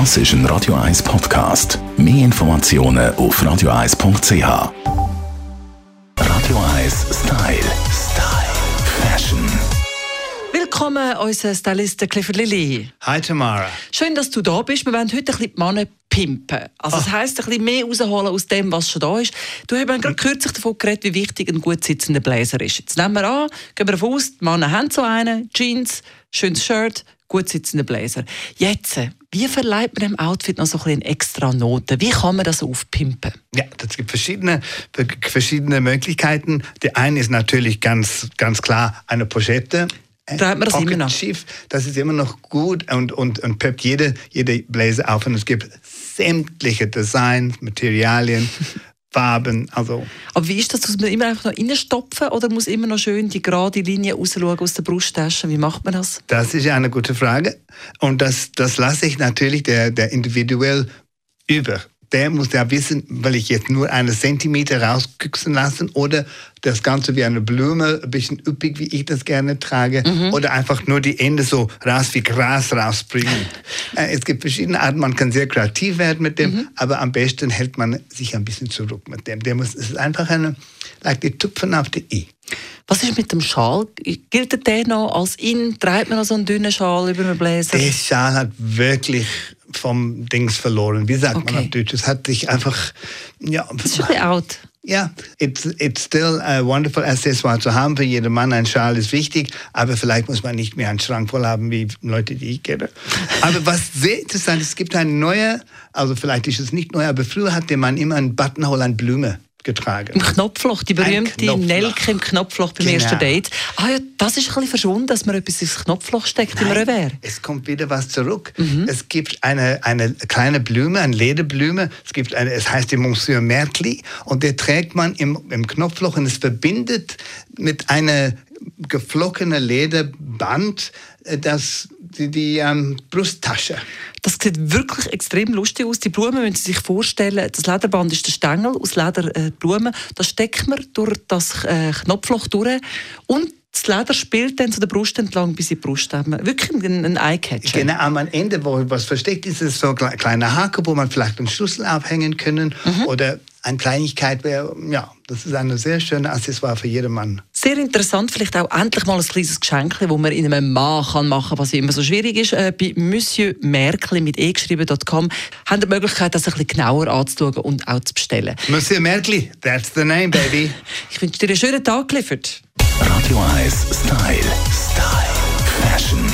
Das ist ein Radio 1 Podcast. Mehr Informationen auf radio1.ch. Radio 1 Style. Style. Fashion. Willkommen, unser Stylist Clifford Lilly. Hi Tamara. Schön, dass du da bist. Wir wollen heute ein bisschen die Männer pimpen. Also das heisst, ein bisschen mehr rausholen aus dem, was schon da ist. Du hast gerade kürzlich davon geredet, wie wichtig ein gut sitzender Blazer ist. Jetzt nehmen wir an, gehen wir davon aus, die Männer haben so einen, Jeans, schönes Shirt, gut sitzender Blazer. Jetzt, wie verleiht man dem Outfit noch so ein bisschen extra Noten? Wie kann man das aufpimpen? Ja, es gibt verschiedene, verschiedene Möglichkeiten. Die eine ist natürlich ganz, ganz klar eine Pochette. Treibt man das Pocket immer noch? Chief, das ist immer noch gut und, und, und peppt jede, jede Blazer auf. Und es gibt sämtliche Designs, Materialien, Farben. Also Aber wie ist das? Muss man immer einfach noch reinstopfen oder muss immer noch schön die gerade Linie rausschauen aus der Brusttasche? Wie macht man das? das ist eine gute Frage. Und das, das lasse ich natürlich der, der individuell über. Der muss ja wissen, will ich jetzt nur einen Zentimeter rausküchsen lassen oder das Ganze wie eine Blume, ein bisschen üppig, wie ich das gerne trage, oder einfach nur die Ende so raus wie Gras rausbringen. Äh, es gibt verschiedene Arten, man kann sehr kreativ werden mit dem, aber am besten hält man sich ein bisschen zurück mit dem. Der muss, es ist einfach eine, like die Tupfen auf die I. Was ist mit dem Schal? Gilt der noch als in? Trägt man noch so einen dünnen Schal über den Bläser? Der Schal hat wirklich vom Dings verloren. Wie sagt Okay. man auf Deutsch? Es hat sich einfach, ja, Das ist ein bisschen out. ja, it's, it's still a wonderful accessoire zu haben. Für jeden Mann ein Schal ist wichtig, aber vielleicht muss man nicht mehr einen Schrank voll haben wie Leute, die ich kenne. Aber was sehr interessant ist, es gibt eine neue, also vielleicht ist es nicht neu, aber früher hat der Mann immer einen Buttonhole an Blume getragen. Im Knopfloch, die berühmte Knopfloch. Nelke im Knopfloch beim Genau. ersten Date. Ah ja, das ist ein bisschen verschwunden, dass man etwas ins Knopfloch steckt im Revers. Es kommt wieder was zurück. Es gibt eine, eine kleine Blume, eine Lederblume. Es gibt eine, es heißt die Monsieur Mertli und der trägt man im, im Knopfloch und es verbindet mit einer geflockenen Lederband äh, das, die, die ähm, Brusttasche. Das sieht wirklich extrem lustig aus. Die Blumen müssen Sie sich vorstellen, das Lederband ist der Stängel aus Lederblumen. Äh, das steckt man durch das äh, Knopfloch durch und das Leder spielt dann zu der Brust entlang bis in die Brust. Wirklich ein, ein Eyecatcher. Genau am Ende, wo was versteckt ist, ist so ein kle- kleiner Hake, wo man vielleicht einen Schlüssel aufhängen können oder eine Kleinigkeit wäre, ja, das ist eine sehr schöne Accessoire für jeden Mann. Sehr interessant, vielleicht auch endlich mal ein kleines Geschenk, das man in einem Mann kann machen kann, was immer so schwierig ist. Äh, bei Monsieur Merkli mit e geschrieben.com haben die Möglichkeit, das ein bisschen genauer anzuschauen und auch zu bestellen. Monsieur Merkli, that's the name, baby. Ich wünsche dir einen schönen Tag, Clifford. Radio 1 Style. Style. Fashion.